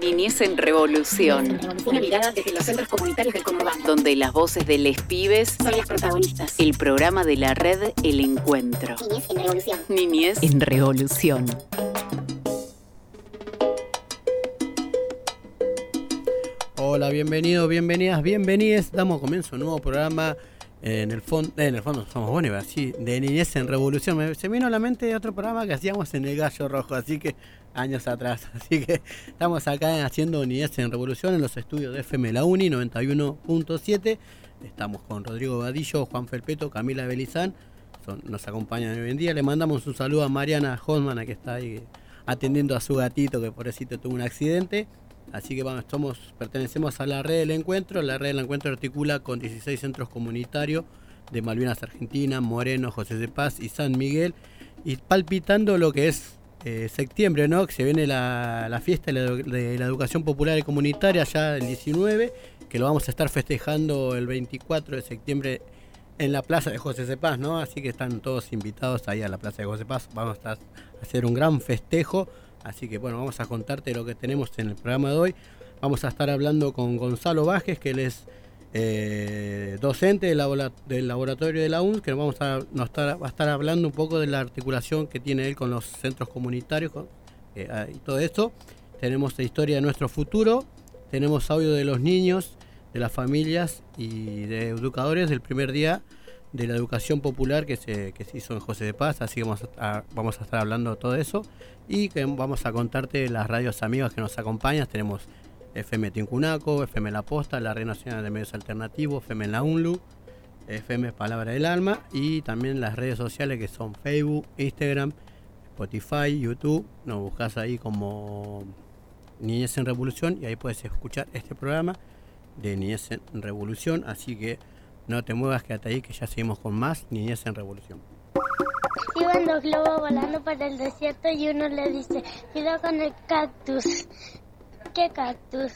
Niñez en Revolución. Una mirada desde los centros comunitarios del conurbano. Donde las voces de les pibes son las protagonistas. El programa de la red El Encuentro. Niñez en Revolución. Niñez en Revolución. Hola, bienvenidos, bienvenidas, bienvenidas. Damos comienzo a un nuevo programa en el fondo, en el fondo somos buenos, así, de Niñez en Revolución. Me, se vino a la mente otro programa que hacíamos en el Gallo Rojo, así que años atrás. Así que estamos acá haciendo Niñez en Revolución en los estudios de FM La Uni 91.7. Estamos con Rodrigo Vadillo, Juan Felpeto, Camila Belizán. nos acompañan hoy en día. Le mandamos un saludo a Mariana Hosman, que está ahí atendiendo a su gatito que por eso tuvo un accidente. Así que vamos, pertenecemos a la red del encuentro. La red del encuentro articula con 16 centros comunitarios de Malvinas Argentina, Moreno, José de Paz y San Miguel. Y palpitando lo que es eh, septiembre, ¿no? Que se viene la, fiesta de la, educación popular y comunitaria ya el 19, que lo vamos a estar festejando el 24 de septiembre en la plaza de José de Paz, ¿no? Así que están todos invitados ahí a la plaza de José Paz. Vamos a hacer un gran festejo Así que bueno, vamos a contarte lo que tenemos en el programa de hoy. Vamos a estar hablando con Gonzalo Vázquez, que él es eh, docente del, laboratorio de la UNS, que vamos a, nos va a estar hablando un poco de la articulación que tiene él con los centros comunitarios eh, ah, y todo esto. Tenemos la historia de nuestro futuro, tenemos audio de los niños, de las familias y de educadores del primer día de la educación popular que se, que hizo en José de Paz, así que vamos a, vamos a estar hablando de todo eso y que vamos a contarte las radios amigas que nos acompañan. Tenemos FM Tincunaco, FM La Posta, la Red Nacional de Medios Alternativos, FM La UNLU, FM Palabra del Alma y también las redes sociales que son Facebook, Instagram, Spotify, YouTube. Nos buscas ahí como Niñez en Revolución y ahí puedes escuchar este programa de Niñez en Revolución. Así que no te muevas, quédate ahí que ya seguimos con más Niñez en Revolución. Iban dos globos volando por el desierto y uno le dice, cuidado con el cactus. ¿Qué cactus?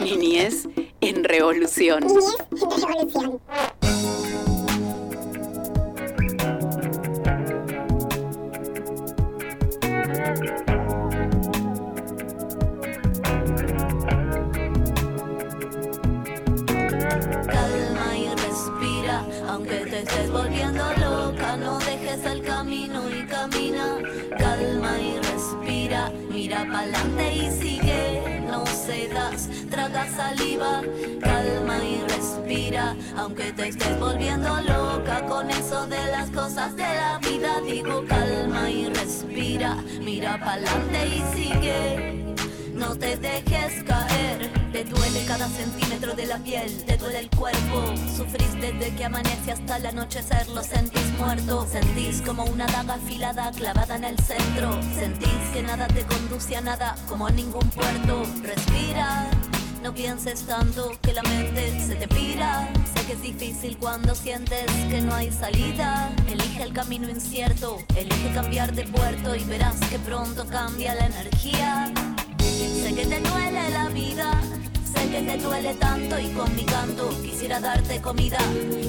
Niñez en Revolución. Niñez en Revolución. Pa'lante y sigue, no cedas, traga saliva, calma y respira, aunque te estés volviendo loca con eso de las cosas de la vida, digo calma y respira, mira pa'lante y sigue no te dejes caer. Te duele cada centímetro de la piel, te duele el cuerpo. Sufrís desde que amanece hasta el anochecer, lo sentís muerto. Sentís como una daga afilada clavada en el centro. Sentís que nada te conduce a nada, como a ningún puerto. Respira. No pienses tanto que la mente se te pira. Sé que es difícil cuando sientes que no hay salida. Elige el camino incierto, elige cambiar de puerto y verás que pronto cambia la energía. Sé que te duele la vida, que te duele tanto y con mi canto quisiera darte comida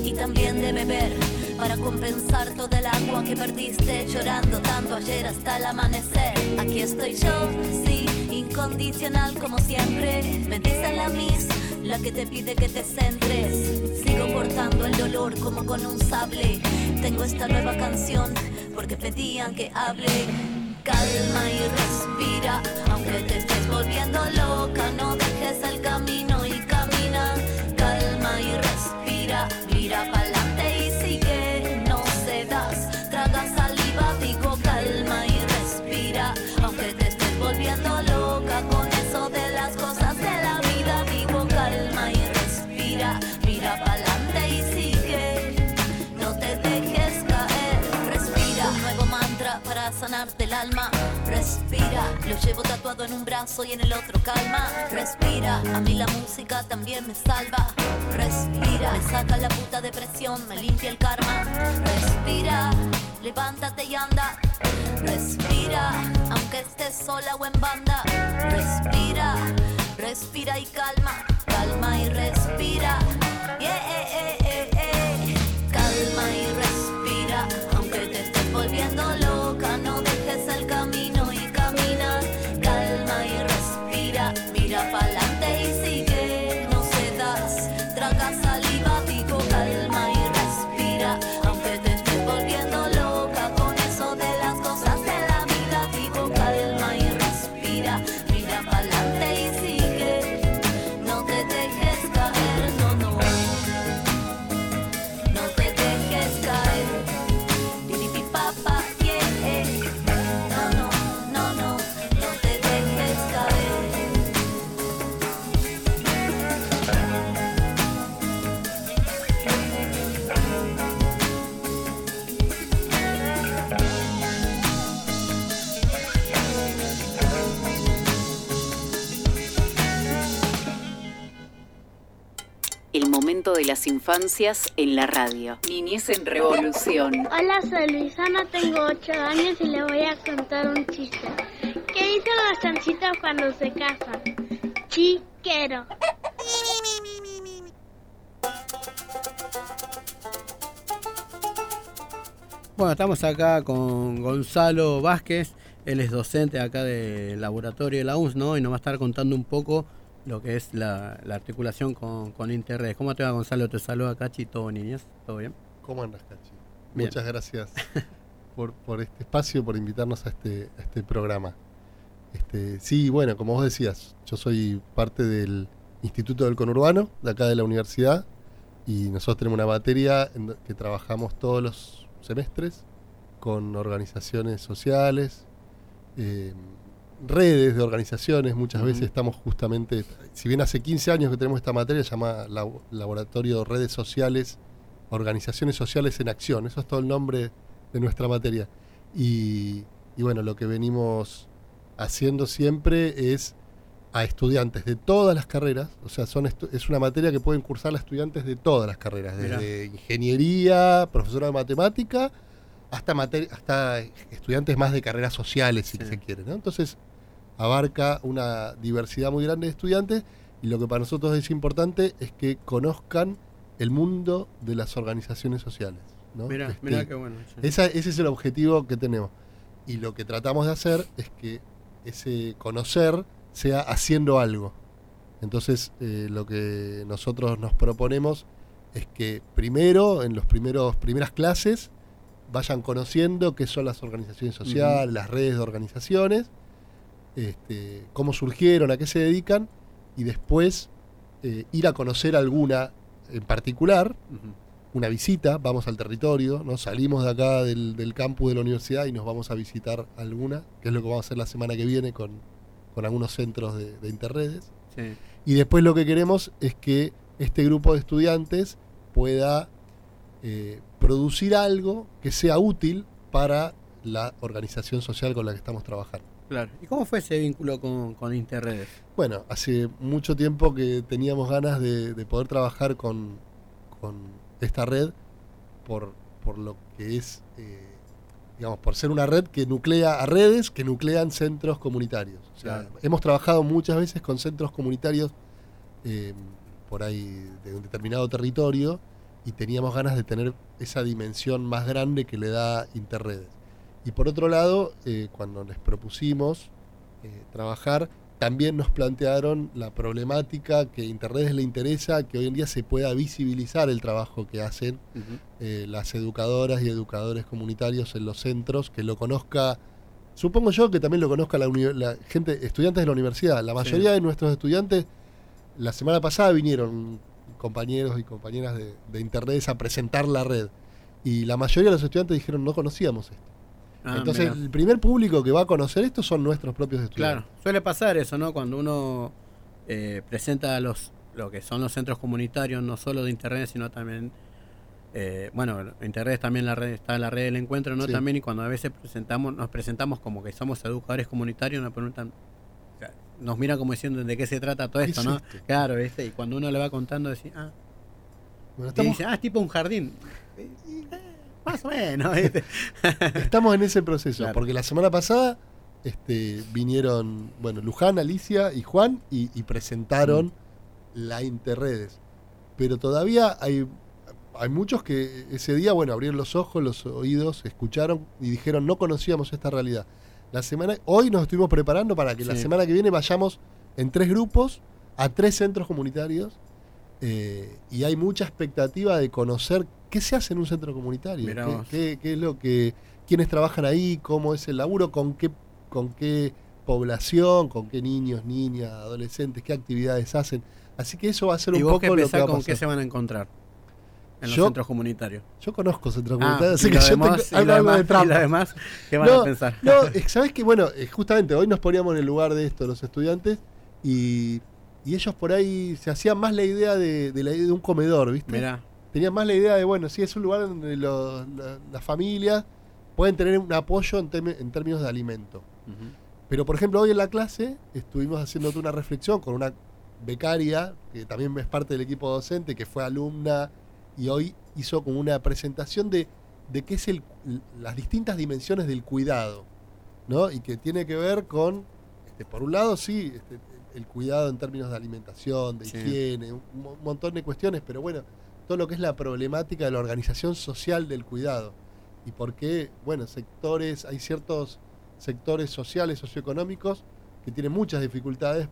y también de beber para compensar todo el agua que perdiste llorando tanto ayer hasta el amanecer. Aquí estoy yo, sí, incondicional como siempre. Me dice la mis, la que te pide que te centres. Sigo cortando el dolor como con un sable. Tengo esta nueva canción porque pedían que hable calma y respira, aunque te estés volviendo loca, no dejes el camino Respira, lo llevo tatuado en un brazo y en el otro calma. Respira, a mí la música también me salva. Respira, me saca la puta depresión, me limpia el karma. Respira, levántate y anda. Respira, aunque estés sola o en banda. Respira, respira y calma, calma y respira. tragar las infancias en la radio. Niñez en Revolución. Hola, soy Luisana, tengo 8 años y le voy a contar un chiste. ¿Qué dicen los chanchitos cuando se casan? Chiquero. Bueno, estamos acá con Gonzalo Vázquez, él es docente acá del laboratorio de la UNS, ¿no? Y nos va a estar contando un poco lo que es la, la articulación con, con Interred. ¿Cómo te va, Gonzalo? Te saluda Cachi, todo niñez, ¿todo bien? ¿Cómo andas, Cachi? Bien. Muchas gracias por, por este espacio, por invitarnos a este, a este programa. Este, sí, bueno, como vos decías, yo soy parte del Instituto del Conurbano, de acá de la universidad, y nosotros tenemos una materia en que trabajamos todos los semestres con organizaciones sociales, eh, redes de organizaciones, muchas veces estamos justamente, si bien hace 15 años que tenemos esta materia, se llama Labo- Laboratorio de Redes Sociales, Organizaciones Sociales en Acción, eso es todo el nombre de nuestra materia. Y, y bueno, lo que venimos haciendo siempre es a estudiantes de todas las carreras, o sea, son es una materia que pueden cursar las estudiantes de todas las carreras, Mirá. desde ingeniería, profesora de matemática, hasta, hasta estudiantes más de carreras sociales, si Sí. se quiere. ¿no? Entonces, abarca una diversidad muy grande de estudiantes y lo que para nosotros es importante es que conozcan el mundo de las organizaciones sociales. ¿no? Mirá, Este, mirá qué bueno. sí. esa- ese es el objetivo que tenemos. Y lo que tratamos de hacer es que ese conocer sea haciendo algo. Entonces, eh, lo que nosotros nos proponemos es que primero, en primeros primeras clases, vayan conociendo qué son las organizaciones sociales, las redes de organizaciones, este, cómo surgieron, a qué se dedican, y después eh, ir a conocer alguna en particular, una visita, vamos al territorio, ¿no? salimos de acá del, del campus de la universidad y nos vamos a visitar alguna, que es lo que vamos a hacer la semana que viene con, con algunos centros de, de interredes. Sí. Y después lo que queremos es que este grupo de estudiantes pueda eh, producir algo que sea útil para la organización social con la que estamos trabajando. Claro. ¿Y cómo fue ese vínculo con, con Interredes? Bueno, hace mucho tiempo que teníamos ganas de, de poder trabajar con, con esta red por, por lo que es, eh, digamos, por ser una red que nuclea a redes que nuclean centros comunitarios. O sea, Claro. hemos trabajado muchas veces con centros comunitarios eh, por ahí de un determinado territorio y teníamos ganas de tener esa dimensión más grande que le da Interredes. Y por otro lado, eh, cuando les propusimos eh, trabajar, también nos plantearon la problemática que a Interredes le interesa que hoy en día se pueda visibilizar el trabajo que hacen eh, las educadoras y educadores comunitarios en los centros, que lo conozca, supongo yo que también lo conozca la gente, estudiantes de la universidad. La mayoría de nuestros estudiantes, la semana pasada vinieron compañeros y compañeras de, de Interredes a presentar la red. Y la mayoría de los estudiantes dijeron, no conocíamos esto. Ah, Entonces, el primer público que va a conocer esto son nuestros propios estudiantes. Claro, suele pasar eso, ¿no? Cuando uno eh, presenta los lo que son los centros comunitarios, no solo de internet, sino también, eh, bueno, internet también la red, está la red del encuentro, ¿no? Sí. También, y cuando a veces presentamos, nos presentamos como que somos educadores comunitarios, nos preguntan, nos mira como diciendo de qué se trata todo ¿Qué esto, es ¿no? Claro, ¿viste? Y cuando uno le va contando, decís, ah, Bueno, y estamos, dice, ah, es tipo un jardín. Más o menos, ¿viste? estamos en ese proceso, Claro. porque la semana pasada este, vinieron, bueno, Luján, Alicia y Juan y, y presentaron la Interredes. Pero todavía hay, hay muchos que ese día, bueno, abrieron los ojos, los oídos, escucharon y dijeron, no conocíamos esta realidad. La semana, hoy nos estuvimos preparando para que la semana que viene vayamos en tres grupos a tres centros comunitarios eh, y hay mucha expectativa de conocer qué se hace en un centro comunitario, qué, qué- qué es lo que, quiénes trabajan ahí, cómo es el laburo, con qué, con qué población, con qué niños, niñas, adolescentes, qué actividades hacen. Así que eso va a ser ¿Y un vos poco qué lo que va a con qué se van a encontrar en los Yo- centros comunitarios? Yo conozco centros Ah, comunitarios, así y que yo demás- tengo algo, de demás- y trampa. lo demás, ¿qué van no, a pensar? No, eh, sabes que bueno, eh, justamente hoy nos poníamos en el lugar de esto los estudiantes y, y ellos por ahí se hacían más la idea de, de la idea de un comedor, ¿viste? Mirá, Tenían más la idea de, bueno, sí, es un lugar donde la- las familias pueden tener un apoyo en, en términos de alimento. Pero, por ejemplo, hoy en la clase estuvimos haciendo una reflexión con una becaria, que también es parte del equipo docente, que fue alumna y hoy hizo como una presentación de, de qué es el, las distintas dimensiones del cuidado, ¿no? Y que tiene que ver con, este, por un lado, sí, este, el cuidado en términos de alimentación, de Sí. higiene, un, un montón de cuestiones, pero bueno, todo lo que es la problemática de la organización social del cuidado. Y por qué, bueno, sectores, hay ciertos sectores sociales, socioeconómicos, que tienen muchas dificultades,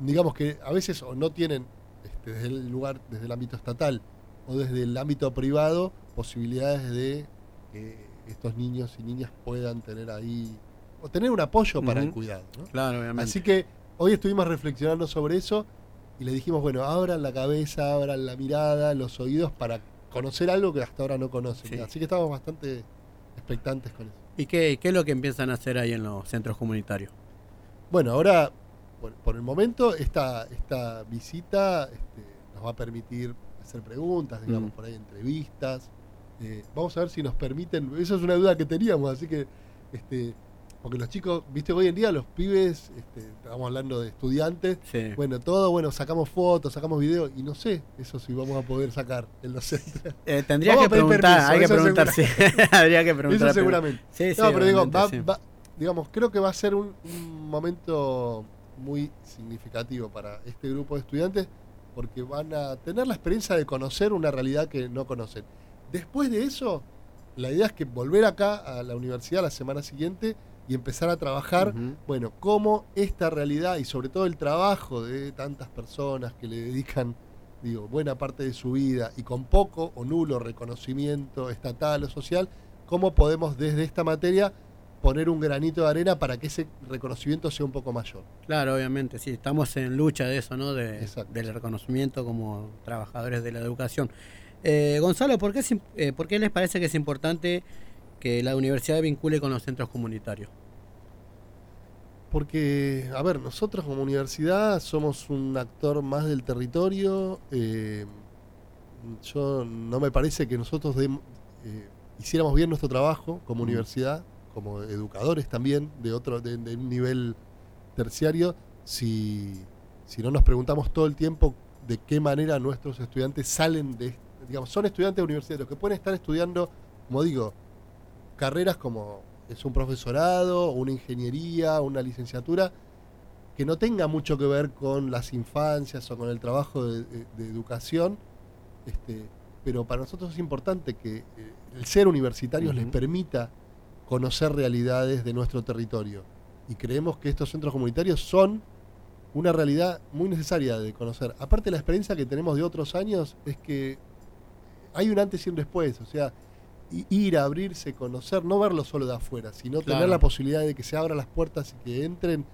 digamos que a veces o no tienen este, desde el lugar, desde el ámbito estatal o desde el ámbito privado, posibilidades de que estos niños y niñas puedan tener ahí, o tener un apoyo para el cuidado. ¿no? Claro, obviamente. Así que hoy estuvimos reflexionando sobre eso y le dijimos, bueno, abran la cabeza, abran la mirada, los oídos para conocer algo que hasta ahora no conocen. Sí. Así que estamos bastante expectantes con eso. ¿Y qué, qué es lo que empiezan a hacer ahí en los centros comunitarios? Bueno, ahora, por, por el momento, esta, esta visita este, nos va a permitir hacer preguntas, digamos, Mm. por ahí entrevistas. Eh, vamos a ver si nos permiten, eso es una duda que teníamos, así que, este, porque los chicos, viste, hoy en día los pibes, este, estamos hablando de estudiantes, Sí. bueno, todo, bueno, sacamos fotos, sacamos videos, y no sé, eso sí vamos a poder sacar en los centros. Eh, tendría que preguntar, permiso, hay que eso preguntar, sí. Habría que preguntar. Eso seguramente. Sí, sí, no, pero digo, va- sí. va- digamos, creo que va a ser un, un momento muy significativo para este grupo de estudiantes porque van a tener la experiencia de conocer una realidad que no conocen. Después de eso, la idea es que volver acá a la universidad la semana siguiente y empezar a trabajar, bueno, cómo esta realidad y sobre todo el trabajo de tantas personas que le dedican, digo, buena parte de su vida y con poco o nulo reconocimiento estatal o social, cómo podemos desde esta materia poner un granito de arena para que ese reconocimiento sea un poco mayor. Claro, obviamente, sí, estamos en lucha de eso, ¿no? De, del reconocimiento como trabajadores de la educación. Eh, Gonzalo, ¿por qué, eh, ¿por qué les parece que es importante que la universidad vincule con los centros comunitarios? Porque, a ver, nosotros como universidad somos un actor más del territorio. eh, yo no me parece que nosotros eh, hiciéramos bien nuestro trabajo como Mm. universidad, como educadores también de otro, de, de un nivel terciario, si, si no nos preguntamos todo el tiempo de qué manera nuestros estudiantes salen de, digamos, son estudiantes los que pueden estar estudiando, como digo, carreras como es un profesorado, una ingeniería, una licenciatura, que no tenga mucho que ver con las infancias o con el trabajo de, de- de educación, este, pero para nosotros es importante que eh, el ser universitarios les permita conocer realidades de nuestro territorio. Y creemos que estos centros comunitarios son una realidad muy necesaria de conocer. Aparte la experiencia que tenemos de otros años es que hay un antes y un después, o sea, ir a abrirse, conocer, no verlo solo de afuera, sino Claro. tener la posibilidad de que se abran las puertas y que entren,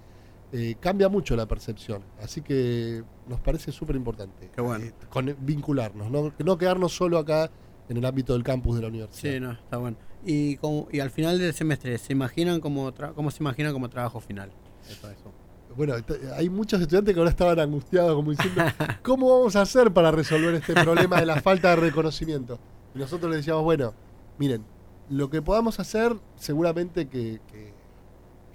eh, cambia mucho la percepción. Así que nos parece súper importante bueno. eh, con- vincularnos, ¿no? no quedarnos solo acá en el ámbito del campus de la universidad. Sí, no, está bueno. Y, como- y al final del semestre, ¿se imaginan como ¿cómo se imaginan como trabajo final? Eso, eso. Bueno, hay muchos estudiantes que ahora estaban angustiados, como diciendo, ¿cómo vamos a hacer para resolver este problema de la falta de reconocimiento? Y nosotros les decíamos, bueno, miren, lo que podamos hacer, seguramente que, que-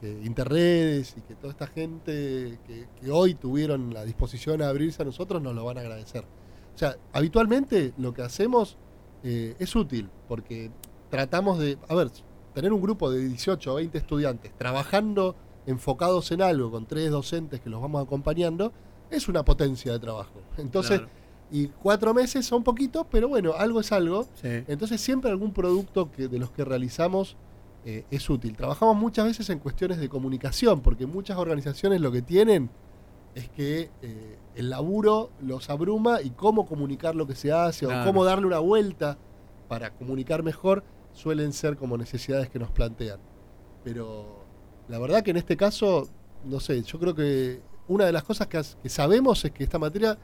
que Interredes y que toda esta gente que, hoy tuvieron la disposición a abrirse a nosotros nos lo van a agradecer. O sea, habitualmente lo que hacemos eh, es útil, porque tratamos de, a ver, tener un grupo de 18 o 20 estudiantes trabajando enfocados en algo con tres docentes que los vamos acompañando, es una potencia de trabajo. Entonces. Y cuatro meses son poquitos, pero bueno, algo es algo. Sí. Entonces siempre algún producto que de los que realizamos eh, es útil. Trabajamos muchas veces en cuestiones de comunicación, porque muchas organizaciones lo que tienen es que eh, el laburo los abruma y cómo comunicar lo que se hace Claro. o cómo darle una vuelta para comunicar mejor suelen ser como necesidades que nos plantean. Pero la verdad que en este caso, no sé, yo creo que una de las cosas que, as- que sabemos es que esta materia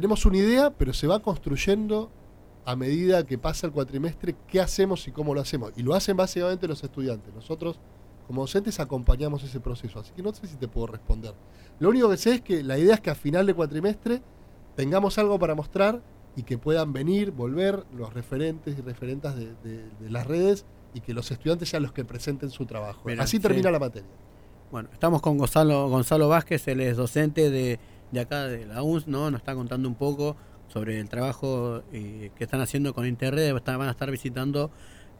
tenemos una idea, pero se va construyendo a medida que pasa el cuatrimestre qué hacemos y cómo lo hacemos. Y lo hacen básicamente los estudiantes. Nosotros, como docentes, acompañamos ese proceso. Así que no sé si te puedo responder. Lo único que sé es que la idea es que a final de cuatrimestre tengamos algo para mostrar y que puedan venir, volver los referentes y referentas de, de- de las redes y que los estudiantes sean los que presenten su trabajo. Así sí. termina la materia. Bueno, estamos con Gonzalo, Gonzalo Vázquez, él es docente de de acá de la UNS, ¿no? Nos está contando un poco sobre el trabajo eh, que están haciendo con Interred, están- van a estar visitando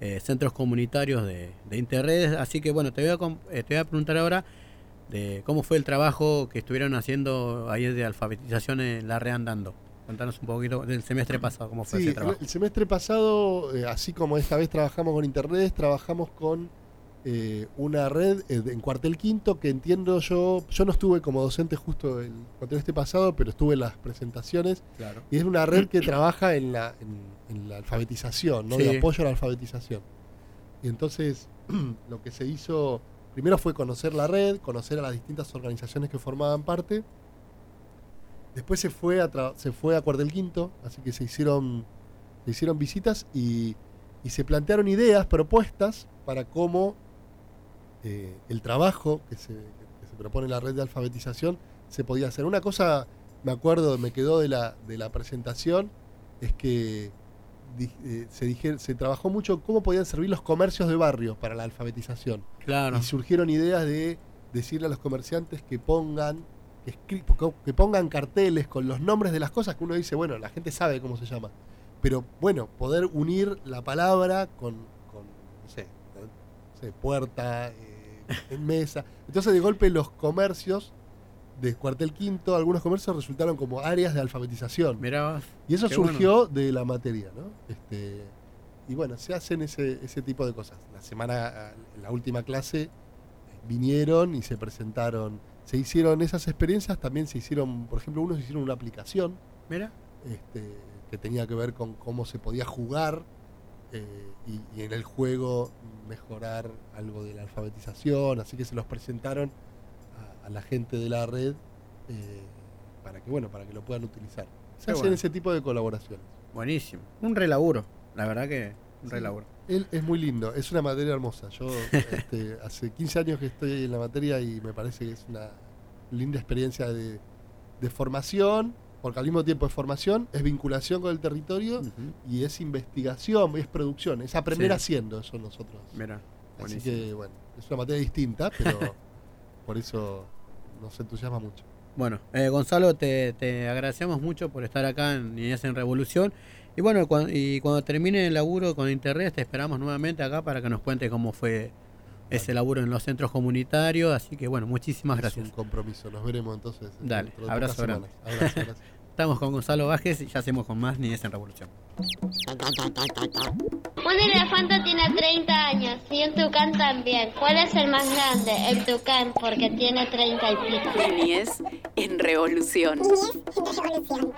eh, centros comunitarios de, de Interred, así que bueno, te voy, a, eh, te voy a preguntar ahora de cómo fue el trabajo que estuvieron haciendo ahí de alfabetización en la red andando. Contanos un poquito del semestre pasado, cómo fue Sí, ese trabajo. el semestre pasado, eh, así como esta vez trabajamos con Interredes, trabajamos con eh, una red eh, en Cuartel Quinto que entiendo yo, yo no estuve como docente justo el cuatrimestre pasado, pero estuve en las presentaciones Claro. y es una red que trabaja en la, en, en la alfabetización, ¿no? Sí. de apoyo a la alfabetización. Y entonces lo que se hizo, primero fue conocer la red, conocer a las distintas organizaciones que formaban parte. Después se fue a, se fue a Cuartel Quinto, así que se hicieron, se hicieron visitas y, y se plantearon ideas, propuestas para cómo eh, el trabajo que se, que se propone en la red de alfabetización se podía hacer. Una cosa, me acuerdo, me quedó de la, de la presentación, es que di- eh, se, dije- se trabajó mucho cómo podían servir los comercios de barrio para la alfabetización. Claro. Y surgieron ideas de decirle a los comerciantes que pongan que pongan carteles con los nombres de las cosas que uno dice, bueno, la gente sabe cómo se llama. Pero bueno, poder unir la palabra con, con no sé, no sé, puerta, eh, en mesa. Entonces de golpe los comercios de Cuartel Quinto, algunos comercios resultaron como áreas de alfabetización. Mirá. Y eso surgió de la materia, ¿no? Este, y bueno, se hacen ese, ese tipo de cosas. La semana, la última clase, eh, vinieron y se presentaron. Se hicieron esas experiencias, también se hicieron, por ejemplo, unos hicieron una aplicación Mira. este, que tenía que ver con cómo se podía jugar eh, y, y en el juego mejorar algo de la alfabetización, así que se los presentaron a, a la gente de la red eh, para que bueno, para que lo puedan utilizar. Se Qué hacen bueno. ese tipo de colaboraciones. Buenísimo. Un relaburo. La verdad que un Sí. relaburo. Él es muy lindo, es una materia hermosa. Yo este, hace 15 años que estoy en la materia y me parece que es una linda experiencia de, de formación, porque al mismo tiempo es formación, es vinculación con el territorio y es investigación, es producción, es aprender Sí. haciendo eso nosotros. Mira. Así que bueno, es una materia distinta, pero por eso nos entusiasma mucho. Bueno, eh, Gonzalo, te, te agradecemos mucho por estar acá en Niñez en Revolución. Y bueno, cuan- y cuando termine el laburo con Internet, te esperamos nuevamente acá para que nos cuente cómo fue ese laburo en los centros comunitarios. Así que bueno, muchísimas Es gracias. un compromiso. Nos veremos entonces. Dale, abrazo grande. Abrazo, gracias. Estamos con Gonzalo Vázquez y ya hacemos con más Niñez en Revolución. Un elefante tiene 30 años y un tucán también. ¿Cuál es el más grande? El tucán, porque tiene 30 y pico. Niñez en revolución. Niñez en revolución.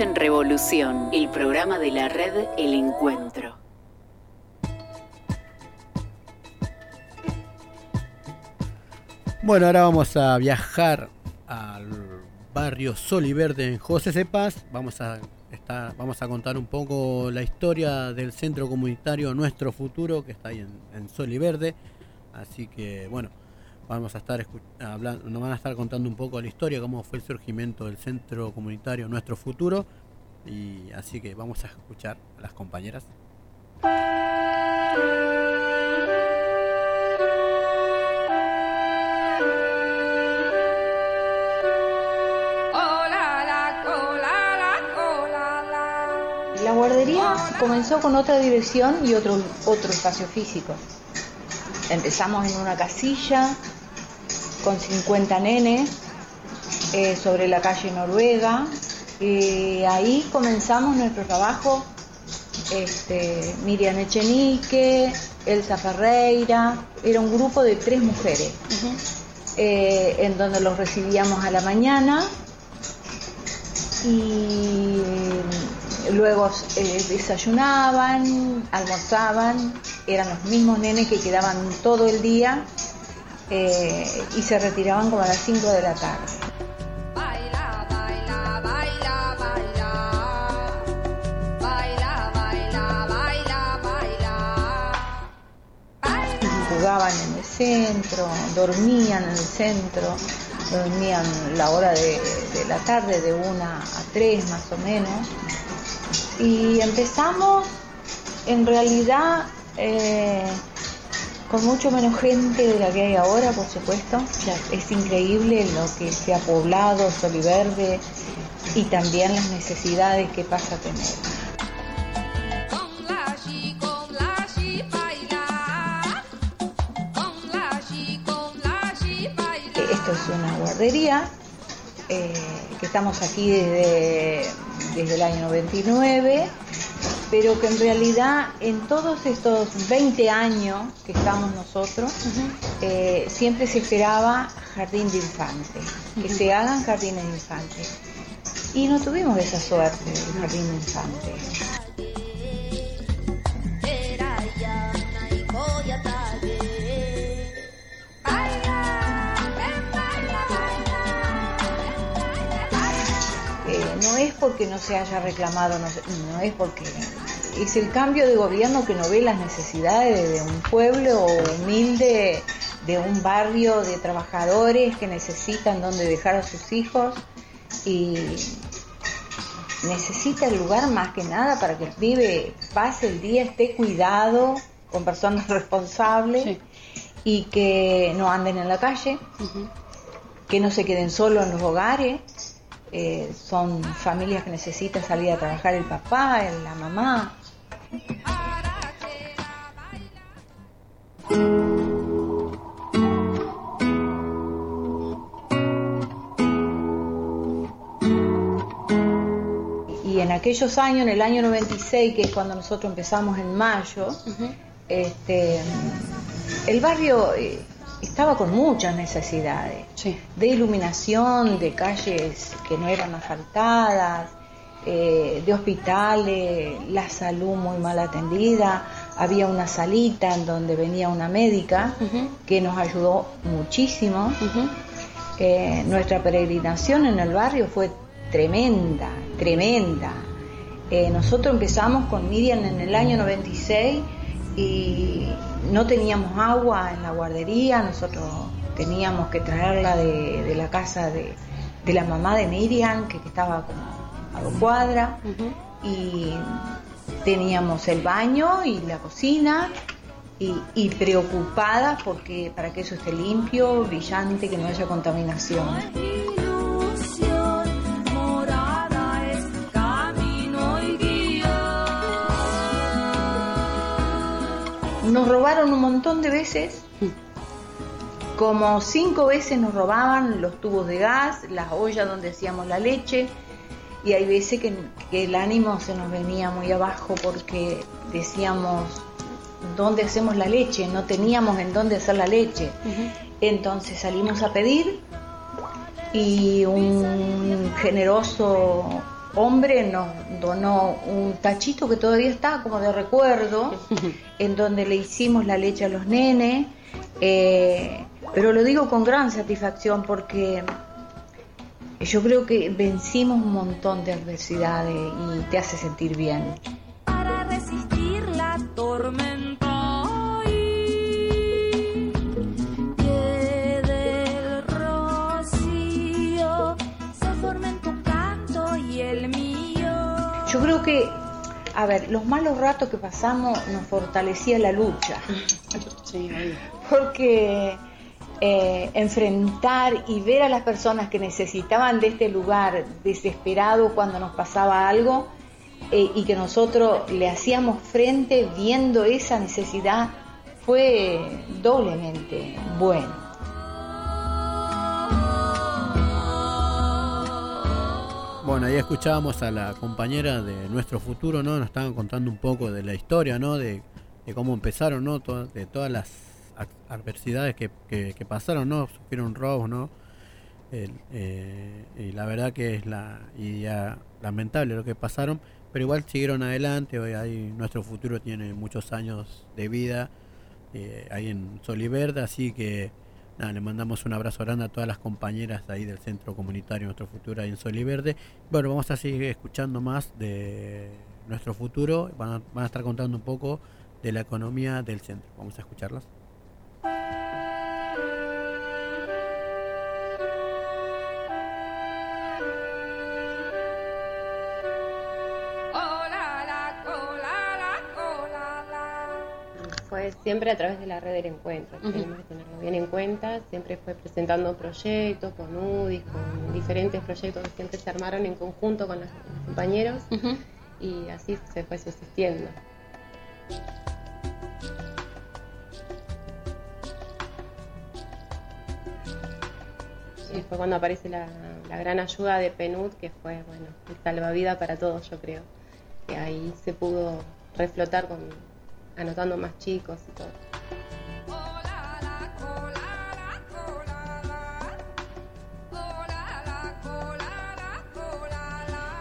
En Revolución, el programa de la red El Encuentro. Bueno, ahora vamos a viajar al barrio Sol y Verde en José Cepaz. Vamos a estar, vamos a contar un poco la historia del centro comunitario Nuestro Futuro, que está ahí en, en Sol y Verde. Así que bueno, vamos a estar hablando, nos van a estar contando un poco la historia, cómo fue el surgimiento del centro comunitario Nuestro Futuro. Y así que vamos a escuchar a las compañeras. La guardería comenzó con otra dirección y otro, otro espacio físico. Empezamos en una casilla con 50 nenes eh, sobre la calle Noruega. Y ahí comenzamos nuestro trabajo. Este, Miriam Echenique, Elsa Ferreira, era un grupo de tres mujeres, eh, en donde los recibíamos a la mañana y luego eh, desayunaban, almorzaban, eran los mismos nenes que quedaban todo el día eh, y se retiraban como a las 5 de la tarde. Baila, baila, baila, baila. Baila, baila, baila, baila. Jugaban en el centro, dormían en el centro, dormían la hora de, de la tarde de una a tres más o menos. Y empezamos en realidad eh, con mucho menos gente de la que hay ahora, por supuesto. Ya es increíble lo que se ha poblado Soliverde y también las necesidades que pasa a tener. Eh, Esto es una guardería eh, que estamos aquí desde, desde el año 99, pero que en realidad en todos estos 20 años que estamos nosotros, eh, siempre se esperaba jardín de infantes, que se hagan jardines de infantes. Y no tuvimos esa suerte del jardín de infantes. No es porque no se haya reclamado, no, no es porque es el cambio de gobierno que no ve las necesidades de un pueblo humilde, de un barrio de trabajadores que necesitan donde dejar a sus hijos y necesita el lugar más que nada para que el pibe pase el día, esté cuidado con personas responsables y que no anden en la calle, que no se queden solos en los hogares. Eh, son familias que necesitan salir a trabajar el papá, la mamá. Y en aquellos años, en el año 96, que es cuando nosotros empezamos en mayo, este, el barrio eh, estaba con muchas necesidades Sí. de iluminación, de calles que no eran asfaltadas, eh, de hospitales, la salud muy mal atendida. Había una salita en donde venía una médica que nos ayudó muchísimo. Eh, nuestra peregrinación en el barrio fue tremenda, tremenda. Eh, nosotros empezamos con Miriam en el año 96 y no teníamos agua en la guardería, nosotros teníamos que traerla de, de la casa de, de la mamá de Miriam, que, que estaba como a dos cuadras, y teníamos el baño y la cocina. Y, y preocupadas porque para que eso esté limpio, brillante, que no haya contaminación. Nos robaron un montón de veces, como cinco veces nos robaban los tubos de gas, las ollas donde hacíamos la leche, y hay veces que, que el ánimo se nos venía muy abajo porque decíamos, ¿dónde hacemos la leche? No teníamos en dónde hacer la leche. Entonces salimos a pedir y un generoso hombre nos donó un tachito que todavía está como de recuerdo, en donde le hicimos la leche a los nenes, eh, pero lo digo con gran satisfacción porque yo creo que vencimos un montón de adversidades y te hace sentir bien. Para resistir la tormenta creo que, a ver, los malos ratos que pasamos nos fortalecía la lucha. Sí, porque eh, enfrentar y ver a las personas que necesitaban de este lugar desesperado cuando nos pasaba algo eh, y que nosotros le hacíamos frente viendo esa necesidad fue doblemente bueno. Bueno, ahí escuchábamos a la compañera de Nuestro Futuro, ¿no? Nos estaban contando un poco de la historia, ¿no? De, de cómo empezaron, ¿no? De todas las adversidades que, que- que pasaron, ¿no? Sufrieron robos, ¿no? Eh, y la verdad que es la y ya lamentable lo que pasaron, pero igual siguieron adelante. Hoy ahí Nuestro Futuro tiene muchos años de vida eh, ahí en Soliverde, así que le mandamos un abrazo grande a todas las compañeras ahí del Centro Comunitario Nuestro Futuro ahí en Soliverde. Bueno, vamos a seguir escuchando más de Nuestro Futuro, van a estar contando un poco de la economía del centro. Vamos a escucharlas. Siempre a través de la red del encuentro, tenemos que tenerlo bien en cuenta, siempre fue presentando proyectos con UDIs, con diferentes proyectos que siempre se armaron en conjunto con los compañeros y así se fue subsistiendo. Y fue cuando aparece la, la gran ayuda de PNUD, que fue, bueno, el salvavidas para todos, yo creo. Que ahí se pudo reflotar con anotando más chicos y todo.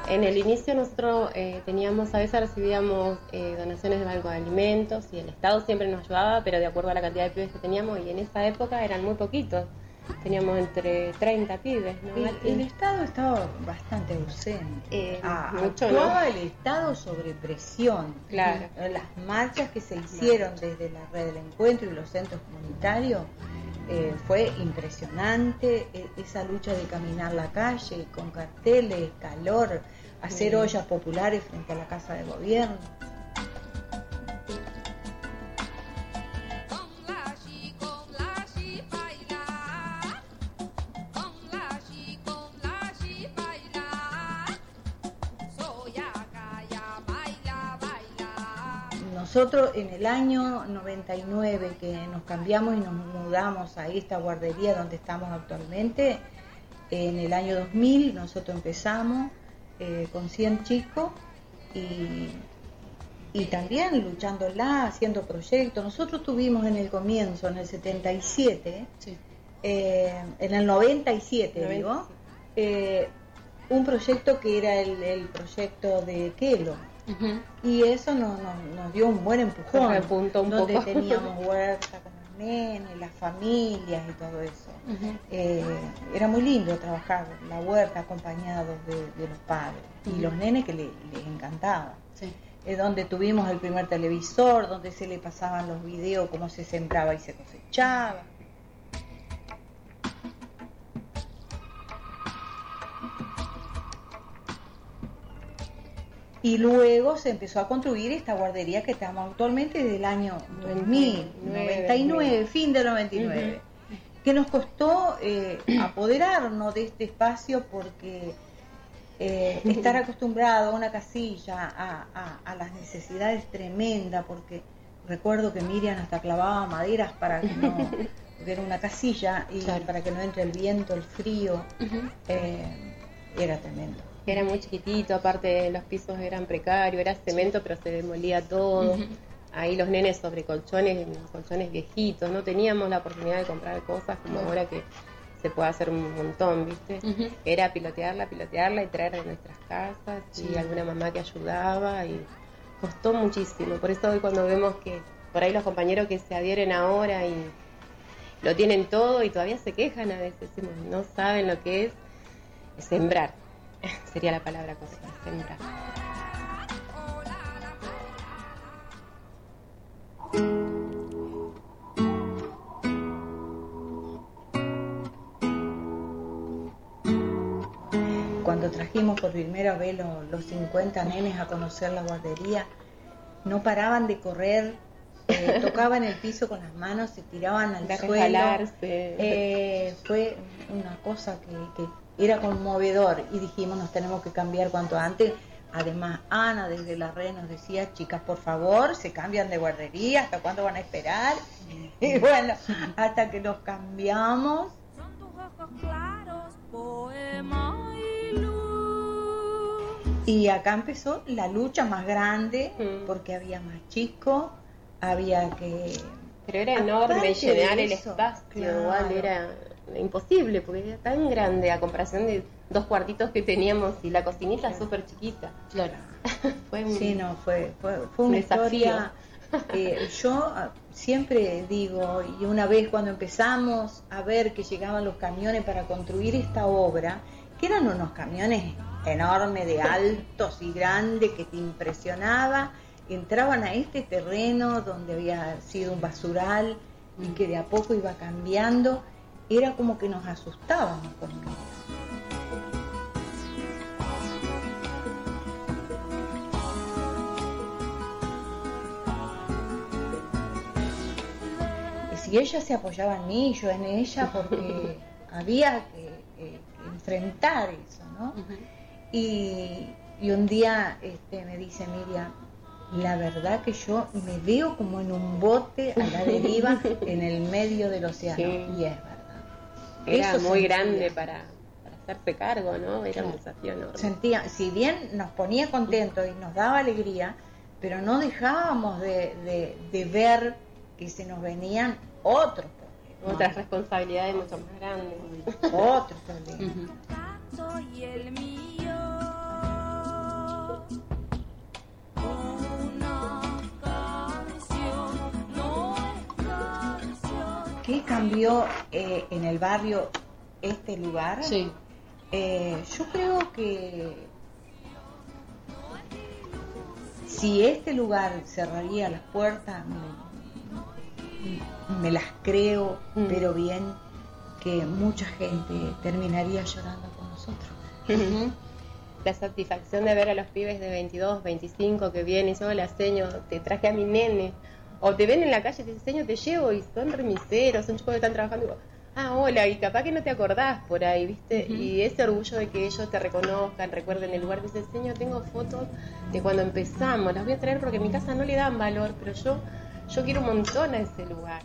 En el inicio nosotros eh, teníamos, a veces recibíamos eh, donaciones de algo de alimentos y el Estado siempre nos ayudaba, pero de acuerdo a la cantidad de pibes que teníamos y en esa época eran muy poquitos. Teníamos entre 30 pibes, ¿no? El, Estado estaba bastante ausente. Eh, Ah, mucho, ¿no? actuaba el Estado sobre presión. Claro. Las marchas que se hicieron desde la red del encuentro y los centros comunitarios eh, fue impresionante. e- esa lucha de caminar la calle con carteles, calor, hacer Sí. ollas populares frente a la casa de gobierno. Nosotros en el año 99 que nos cambiamos y nos mudamos a esta guardería donde estamos actualmente, en el año 2000 nosotros empezamos eh, con 100 chicos y, y también luchándola, haciendo proyectos. Nosotros tuvimos en el comienzo, en el 77, eh, en el 97, digo, eh, un proyecto que era el, el proyecto de Kelo. Y eso nos, nos, nos dio un buen empujón. Un donde poco. teníamos huerta con los nenes, las familias y todo eso. Eh, era muy lindo trabajar la huerta acompañados de, de los padres y los nenes que le- les encantaba. Eh, donde tuvimos el primer televisor, donde se le pasaban los videos, cómo se sembraba y se cosechaba. Y luego se empezó a construir esta guardería que estamos actualmente desde el año 2000, 99, fin del 99, que nos costó eh, apoderarnos de este espacio porque eh, estar acostumbrado a una casilla, a, a- a las necesidades tremendas, porque recuerdo que Miriam hasta clavaba maderas para que no, era una casilla y para que no entre el viento, el frío, eh, era tremendo. Era muy chiquitito, aparte los pisos eran precarios, era cemento pero se demolía todo. Ahí los nenes sobre colchones, colchones viejitos, no teníamos la oportunidad de comprar cosas como ahora que se puede hacer un montón, ¿viste? Era pilotearla, pilotearla y traer de nuestras casas y alguna mamá que ayudaba y costó muchísimo. Por eso hoy cuando vemos que por ahí los compañeros que se adhieren ahora y lo tienen todo y todavía se quejan a veces, no saben lo que es sembrar. Sería la palabra correcta, sembrar. Cuando trajimos por primera vez lo- los 50 nenes a conocer la guardería, no paraban de correr, eh, tocaban el piso con las manos, se tiraban al De suelo. Eh, fue una cosa que, que era conmovedor y dijimos nos tenemos que cambiar cuanto antes. Además, Ana desde la red nos decía, chicas, por favor, se cambian de guardería, ¿hasta cuándo van a esperar? Y bueno, hasta que nos cambiamos, Y acá empezó la lucha más grande porque había más chicos, había que... Pero era enorme llenar el espacio, claro. igual era imposible porque era tan grande a comparación de dos cuartitos que teníamos y la cocinita súper chiquita. Claro. fue un, Sí, no, fue, fue, fue un una desafío. historia... eh, yo ah, siempre digo, y una vez cuando empezamos a ver que llegaban los camiones para construir esta obra, que eran unos camiones enormes, de altos y grandes, que te impresionaba, entraban a este terreno donde había sido un basural y que de a poco iba cambiando, era como que nos asustábamos con Miriam. Y si ella se apoyaba en mí, yo en ella, porque había que, enfrentar eso, ¿no? y, y un día este, me dice Miriam, la verdad que yo me veo como en un bote a la deriva en el medio del océano. Sí. Y es verdad. Era Eso muy sentía. grande para, para hacerse cargo, ¿no? Era un Claro. desafío enorme. Sentía, si bien nos ponía contentos y nos daba alegría, pero no dejábamos de, de- de ver que se nos venían otros problemas. Otras responsabilidades mucho más grandes. Otros problemas. y el mío. ¿Qué cambió eh, en el barrio este lugar? Sí. Eh, yo creo que si este lugar cerraría las puertas, me, me las creo, Mm. pero bien, que mucha gente terminaría llorando con nosotros. La satisfacción de ver a los pibes de 22, 25 que vienen y yo la seño, te traje a mi nene. O te ven en la calle y te dicen, señor, te llevo y son remiseros, son chicos que están trabajando. Y digo, ah, hola, y capaz que no te acordás por ahí, ¿viste? Y ese orgullo de que ellos te reconozcan, recuerden el lugar. Dice, señor, tengo fotos de cuando empezamos, las voy a traer porque en mi casa no le dan valor, pero yo, yo quiero un montón a ese lugar.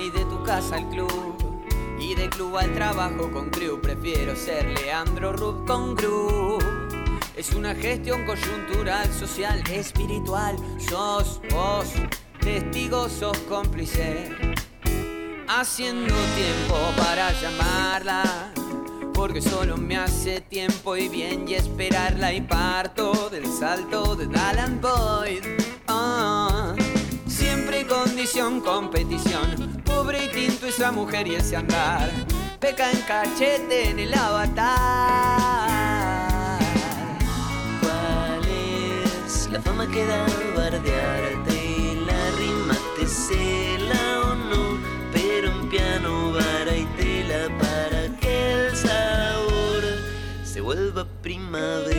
Y de tu casa al club. Y de club al trabajo con crew, prefiero ser Leandro Ruth con crew. Es una gestión coyuntural, social, espiritual. Sos vos, testigo, sos cómplice. Haciendo tiempo para llamarla. Porque solo me hace tiempo y bien y esperarla y parto del salto de Alan Boyd. Siempre condición, competición. Pobre y tinto esa mujer y ese andar. Peca en cachete en el avatar. ¿Cuál es la fama que da bardearte? La rima te cela o no, pero en piano, vara y tela para que el sabor se vuelva primavera.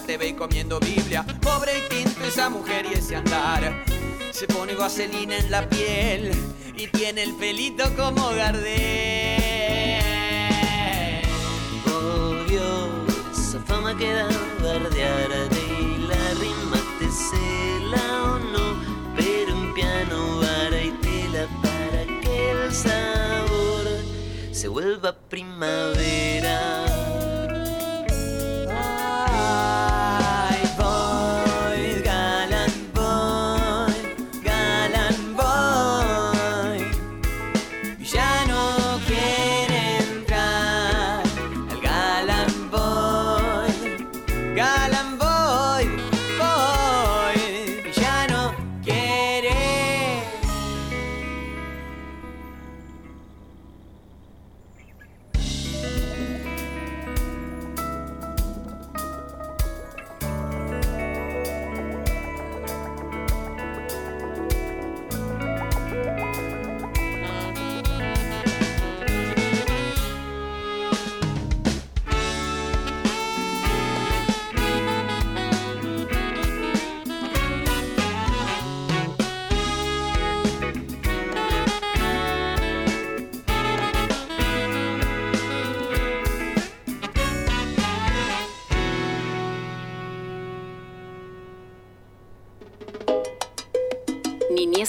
La TV y comiendo Biblia. Pobre y tinto esa mujer y ese andar. Se pone vaselina en la piel y tiene el pelito como Gardel. Oh esa fama que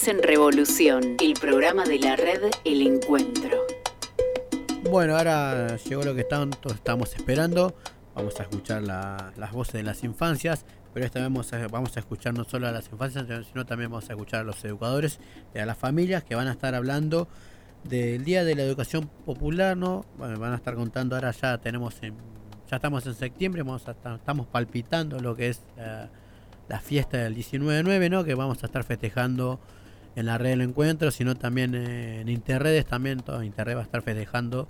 En Revolución, el programa de la red El Encuentro. Bueno, ahora llegó lo que tanto estamos esperando. Vamos a escuchar la- las voces de las infancias, pero esta vez vamos a, escuchar no solo a las infancias, sino también vamos a escuchar a los educadores y a las familias que van a estar hablando del Día de la Educación Popular, ¿no? Van a estar contando ahora ya tenemos en, ya estamos en septiembre, vamos a estamos palpitando lo que es la, la fiesta del 19-9, ¿no? Que vamos a estar festejando en la red del encuentro, sino también eh, en Interredes, también todo Interred va a estar festejando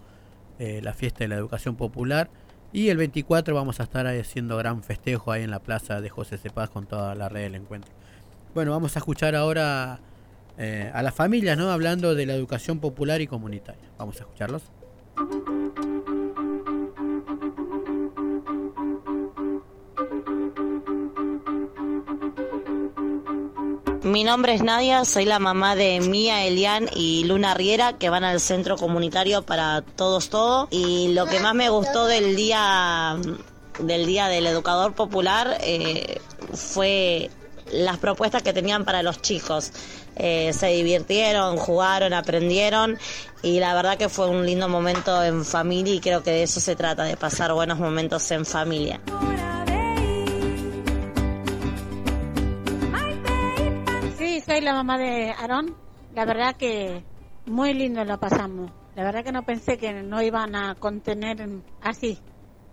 eh, la fiesta de la educación popular. Y el 24 vamos a estar haciendo gran festejo ahí en la plaza de José Cepaz con toda la red del encuentro. Bueno, vamos a escuchar ahora eh, a las familias, ¿no? Hablando de la educación popular y comunitaria. Vamos a escucharlos. Mi nombre es Nadia, soy la mamá de Mía, Elian y Luna Riera que van al centro comunitario para todos todo y lo que más me gustó del día del día del educador popular eh, fue las propuestas que tenían para los chicos. Eh, se divirtieron, jugaron, aprendieron y la verdad que fue un lindo momento en familia y creo que de eso se trata, de pasar buenos momentos en familia. Soy la mamá de Aarón. La verdad que muy lindo lo pasamos. La verdad que no pensé que no iban a contener así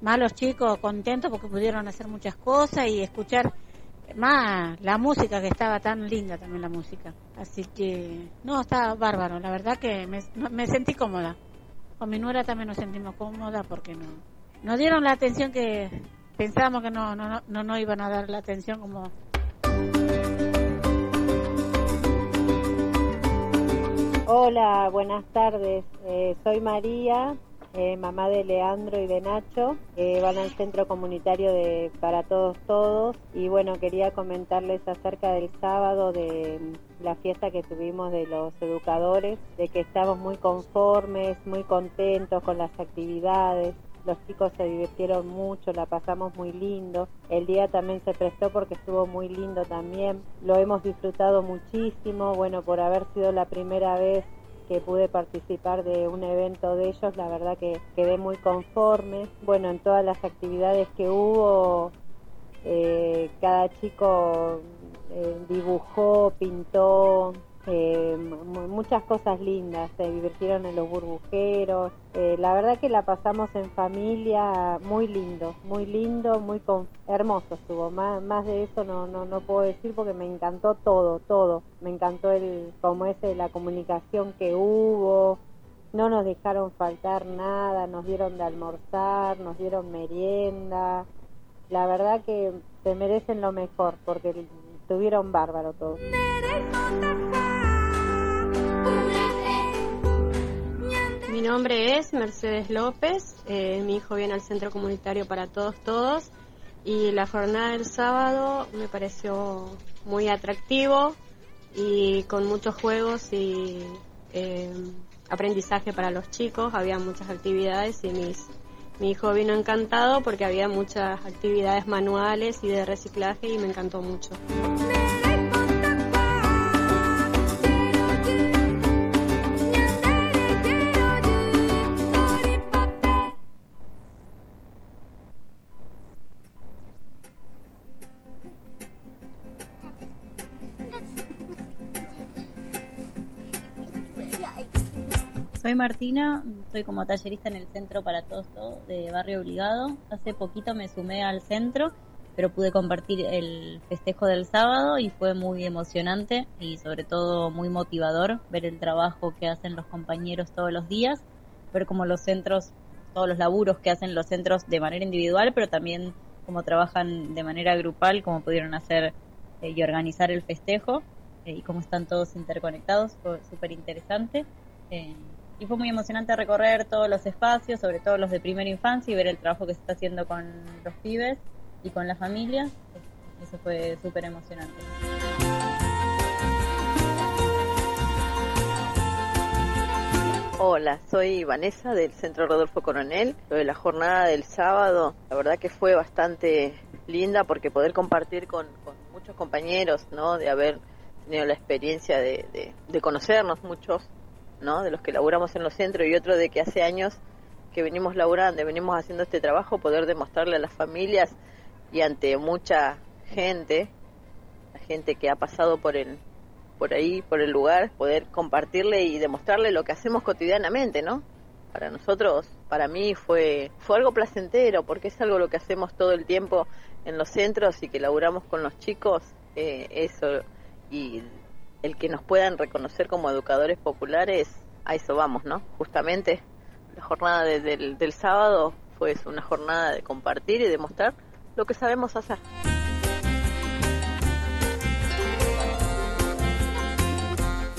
malos chicos contentos porque pudieron hacer muchas cosas y escuchar más la música que estaba tan linda también la música. Así que no, estaba bárbaro. La verdad que me, me sentí cómoda. Con mi nuera también nos sentimos cómoda porque no nos dieron la atención que pensábamos que no no no no iban a dar la atención como Hola, buenas tardes. Eh, soy María, eh, mamá de Leandro y de Nacho. Van al centro comunitario de Para Todos Todos. Y bueno, quería comentarles acerca del sábado de mm, la fiesta que tuvimos de los educadores, de que estamos muy conformes, muy contentos con las actividades. Los chicos se divirtieron mucho, la pasamos muy lindo. El día también se prestó porque estuvo muy lindo también. Lo hemos disfrutado muchísimo. Bueno, por haber sido la primera vez que pude participar de un evento de ellos, la verdad que quedé muy conforme. Bueno, en todas las actividades que hubo, eh, cada chico eh, dibujó, pintó, eh, muchas cosas lindas, se divirtieron en los burbujeros, eh, la verdad que la pasamos en familia muy lindo, muy lindo, muy hermoso estuvo, más, más de eso no, no, no puedo decir porque me encantó todo, todo, me encantó el como ese la comunicación que hubo, no nos dejaron faltar nada, nos dieron de almorzar, nos dieron merienda, la verdad que se merecen lo mejor porque estuvieron bárbaro todos. Mi nombre es Mercedes López, eh, mi hijo viene al Centro Comunitario para Todos Todos y la jornada del sábado me pareció muy atractivo y con muchos juegos y eh, aprendizaje para los chicos, había muchas actividades y mis, mi hijo vino encantado porque había muchas actividades manuales y de reciclaje y me encantó mucho. Soy Martina, soy como tallerista en el Centro para Todos Todos de Barrio Obligado. Hace poquito me sumé al centro, pero pude compartir el festejo del sábado y fue muy emocionante y sobre todo muy motivador ver el trabajo que hacen los compañeros todos los días, ver cómo los centros, todos los laburos que hacen los centros de manera individual, pero también cómo trabajan de manera grupal, cómo pudieron hacer eh, y organizar el festejo eh, y cómo están todos interconectados, fue súper interesante. Eh, y fue muy emocionante recorrer todos los espacios, sobre todo los de primera infancia y ver el trabajo que se está haciendo con los pibes y con las familias. Eso fue súper emocionante. Hola, soy Vanessa del Centro Rodolfo Coronel. Lo de la jornada del sábado, la verdad que fue bastante linda porque poder compartir con, muchos compañeros, ¿no? De haber tenido la experiencia de, de conocernos muchos ¿no? de los que laburamos en los centros y otro de que hace años que venimos laburando, venimos haciendo este trabajo, poder demostrarle a las familias y ante mucha gente, la gente que ha pasado por el por ahí, por el lugar, poder compartirle y demostrarle lo que hacemos cotidianamente, ¿no? Para nosotros, para mí fue fue algo placentero porque es algo lo que hacemos todo el tiempo en los centros y que laburamos con los chicos, eh, eso y el que nos puedan reconocer como educadores populares, a eso vamos, ¿no? Justamente la jornada del, sábado fue una jornada de compartir y demostrar lo que sabemos hacer.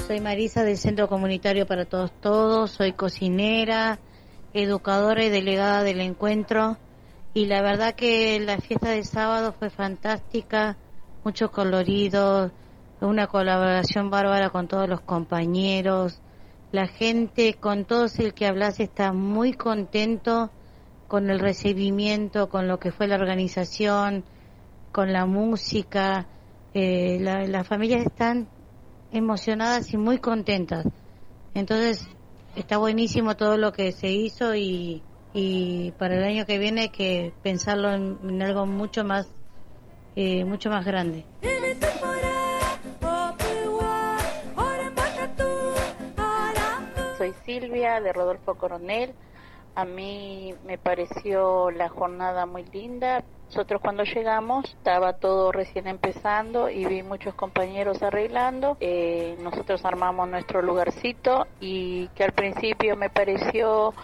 Soy Marisa del Centro Comunitario para Todos Todos, soy cocinera, educadora y delegada del encuentro y la verdad que la fiesta del sábado fue fantástica, mucho colorido, una colaboración bárbara con todos los compañeros, la gente, con todos el que hablas está muy contento con el recibimiento, con lo que fue la organización, con la música. Eh, las familias están emocionadas y muy contentas. Entonces, está buenísimo todo lo que se hizo y, y para el año que viene hay que pensarlo en, algo mucho más, eh, mucho más grande. Silvia de Rodolfo Coronel. A mí me pareció la jornada muy linda. Nosotros cuando llegamos estaba todo recién empezando y vi muchos compañeros arreglando. Eh, nosotros armamos nuestro lugarcito y que al principio me pareció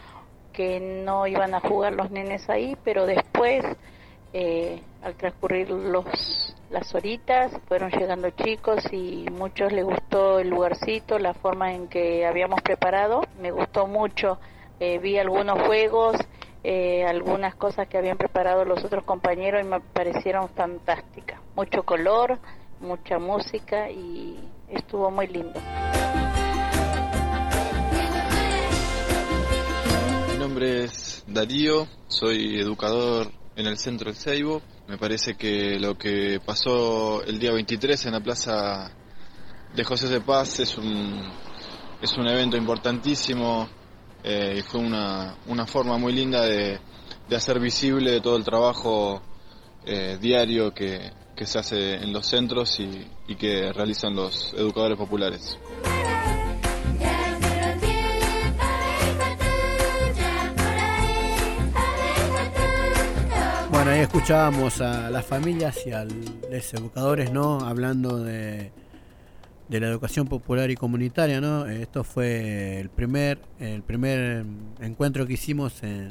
que no iban a jugar los nenes ahí, pero después, eh, al transcurrir los, las horitas, fueron llegando chicos y muchos les gustó el lugarcito, la forma en que habíamos preparado. Me gustó mucho. Eh, vi algunos juegos, eh, algunas cosas que habían preparado los otros compañeros y me parecieron fantásticas. Mucho color, mucha música y estuvo muy lindo. Mi nombre es Darío, soy educador en el centro del Seibo. Me parece que lo que pasó el día 23 en la plaza de José de Paz es un, es un evento importantísimo eh, y fue una, una forma muy linda de, de hacer visible todo el trabajo eh, diario que, que se hace en los centros y, y que realizan los educadores populares. Bueno, ahí escuchábamos a las familias y a los educadores, ¿no? Hablando de, de la educación popular y comunitaria, ¿no? Esto fue el primer, el primer encuentro que hicimos en,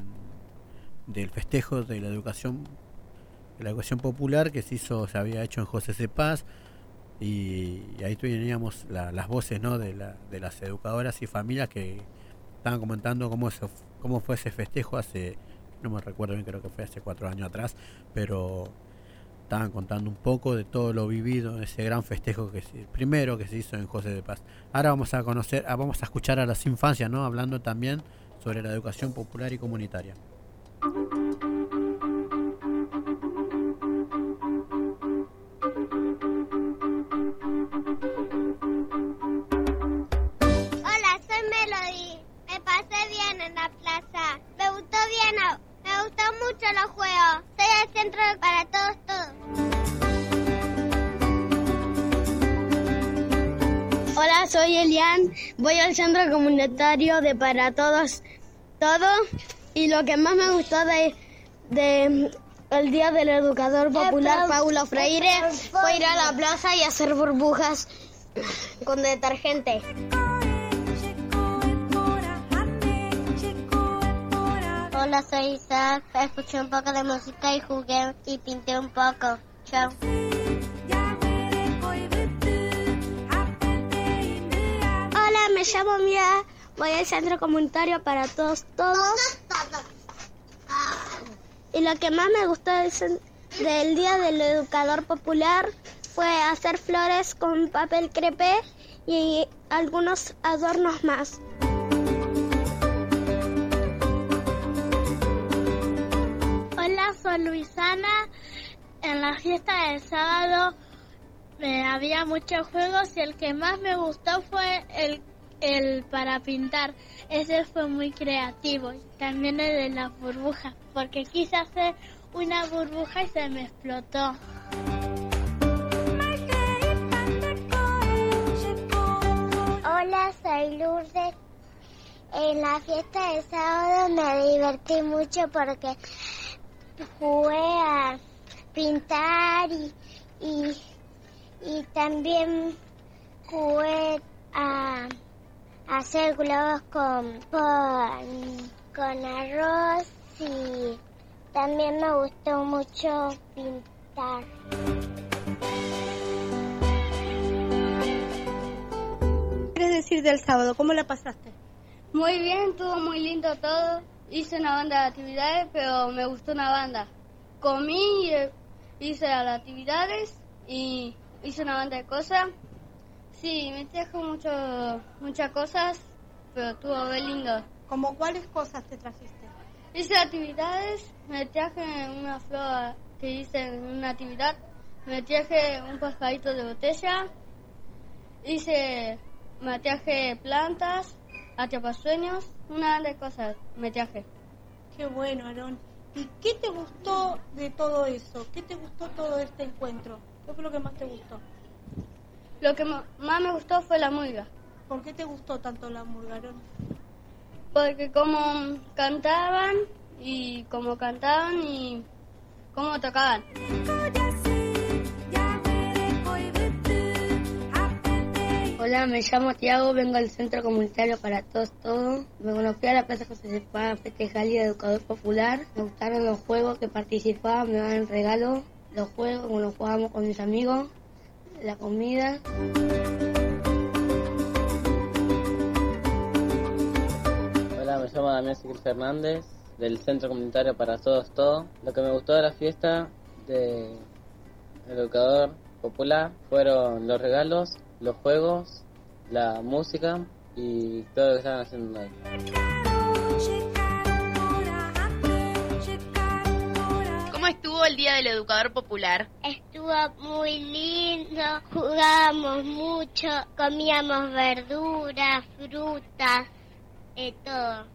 del festejo de la educación, la educación popular que se hizo, se había hecho en José C. Paz y, ahí teníamos la- las voces, ¿no? De, de las educadoras y familias que estaban comentando cómo, se- cómo fue ese festejo hace, no me recuerdo bien, creo que fue hace cuatro años atrás, pero estaban contando un poco de todo lo vivido, ese gran festejo que se, primero que se hizo en José de Paz. Ahora vamos a conocer, ah, vamos a escuchar a las infancias, ¿no? Hablando también sobre la educación popular y comunitaria. Hola, soy Melody. Me pasé bien en la plaza. Me gustó bien, me gustó mucho los juegos. Soy el centro para todos, todos. Hola, soy Elian. Voy al centro comunitario de Para Todos Todo. Y lo que más me gustó de, de el día del educador popular Paulo Freire fue ir a la plaza y hacer burbujas con detergente. Hola, soy Isaac. Escuché un poco de música y jugué y pinté un poco. Chao. Hola, me llamo Mia. Voy al centro comunitario para todos, todos. Y lo que más me gustó del, Día del Educador Popular fue hacer flores con papel crepé y algunos adornos más. Soy Luisana. En la fiesta del sábado eh, había muchos juegos y el que más me gustó fue el, el para pintar. Ese fue muy creativo. Y también el de las burbujas, porque quise hacer una burbuja y se me explotó. Hola, soy Lourdes. En la fiesta de sábado me divertí mucho porque jugué a pintar y, y, y también jugué a, a hacer globos con, con, con arroz y también me gustó mucho pintar. ¿Quieres decir del sábado? ¿Cómo la pasaste? Muy bien, estuvo muy lindo todo. Hice una banda de actividades, pero me gustó una banda. Comí, eh, hice las actividades y hice una banda de cosas. Sí, me trajo mucho, muchas cosas, pero estuvo muy lindo. ¿Como cuáles cosas te trajiste? Hice actividades, me traje una flor que hice en una actividad, me traje un pajarito de botella, hice, me traje plantas, atrapasueños, una de cosas me traje. Qué bueno, Aarón. ¿Y qué te gustó de todo eso? ¿Qué te gustó todo este encuentro? ¿Qué fue lo que más te gustó? Lo que más me gustó fue la murga. ¿Por qué te gustó tanto la murga, Aarón? porque como cantaban y cómo cantaban y cómo tocaban. Hola, me llamo Tiago, vengo al Centro Comunitario para Todos Todos. Me fui a la Plaza José Sepa a festejar y Educador Popular. Me gustaron los juegos que participaba, me dan regalo. Los juegos, como los jugábamos con mis amigos, la comida. Hola, me llamo Damián Siquil Fernández, del Centro Comunitario para Todos Todos. Lo que me gustó de la fiesta de Educador Popular fueron los regalos los juegos, la música y todo lo que estaban haciendo ahí. ¿Cómo estuvo el Día del Educador Popular? Estuvo muy lindo, jugábamos mucho, comíamos verduras, frutas, de todo.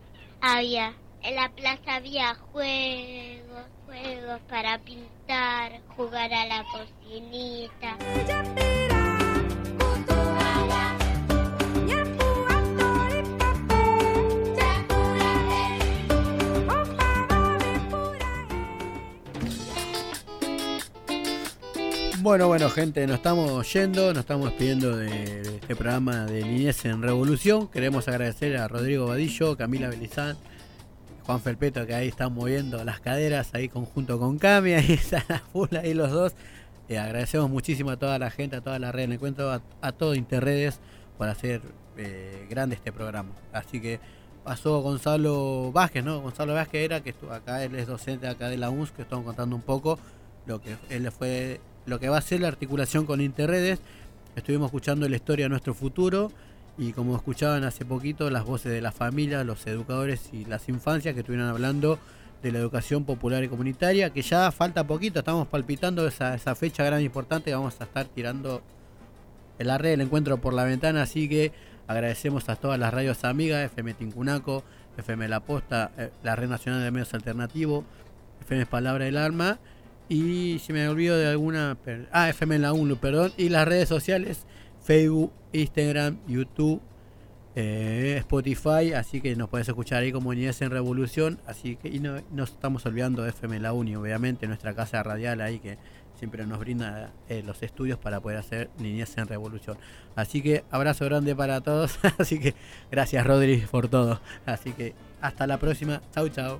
Había, en la plaza había juegos, juegos para pintar, jugar a la cocinita. Bueno, bueno, gente, nos estamos yendo, nos estamos despidiendo de, este programa de Niñez en Revolución. Queremos agradecer a Rodrigo Vadillo, Camila Belizán, Juan Felpeto, que ahí están moviendo las caderas ahí conjunto con Cami, ahí están a full ahí los dos. Eh, agradecemos muchísimo a toda la gente, a toda la red en encuentro, a, todo Interredes por hacer eh, grande este programa. Así que pasó Gonzalo Vázquez, ¿no? Gonzalo Vázquez era que estuvo acá, él es docente acá de la UNS, que estamos contando un poco lo que él fue lo que va a ser la articulación con Interredes. Estuvimos escuchando la historia de nuestro futuro y como escuchaban hace poquito las voces de la familia, los educadores y las infancias que estuvieron hablando de la educación popular y comunitaria, que ya falta poquito, estamos palpitando esa, esa fecha gran importante, vamos a estar tirando en la red del encuentro por la ventana, así que agradecemos a todas las radios amigas, FM Tincunaco, FM La Posta, eh, la Red Nacional de Medios Alternativos, FM Palabra del Arma y si me olvido de alguna. Ah, FM en la 1, perdón. Y las redes sociales: Facebook, Instagram, YouTube, eh, Spotify. Así que nos puedes escuchar ahí como Niñez en Revolución. Así que. Y no nos estamos olvidando de FM en la 1, obviamente, nuestra casa radial ahí que siempre nos brinda eh, los estudios para poder hacer Niñez en Revolución. Así que abrazo grande para todos. Así que gracias, Rodri, por todo. Así que hasta la próxima. Chau, chau.